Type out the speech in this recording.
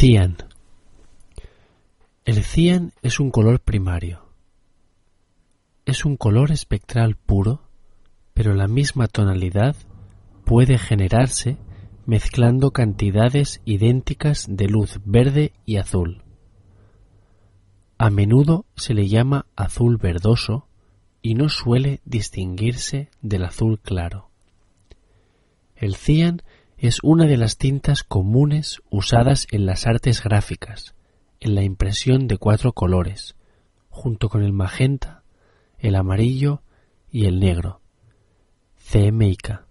Cian. El cian es un color primario. Es un color espectral puro, pero la misma tonalidad puede generarse mezclando cantidades idénticas de luz verde y azul. A menudo se le llama azul verdoso y no suele distinguirse del azul claro. El cian es una de las tintas comunes usadas en las artes gráficas, en la impresión de cuatro colores, junto con el magenta, el amarillo y el negro. CMYK.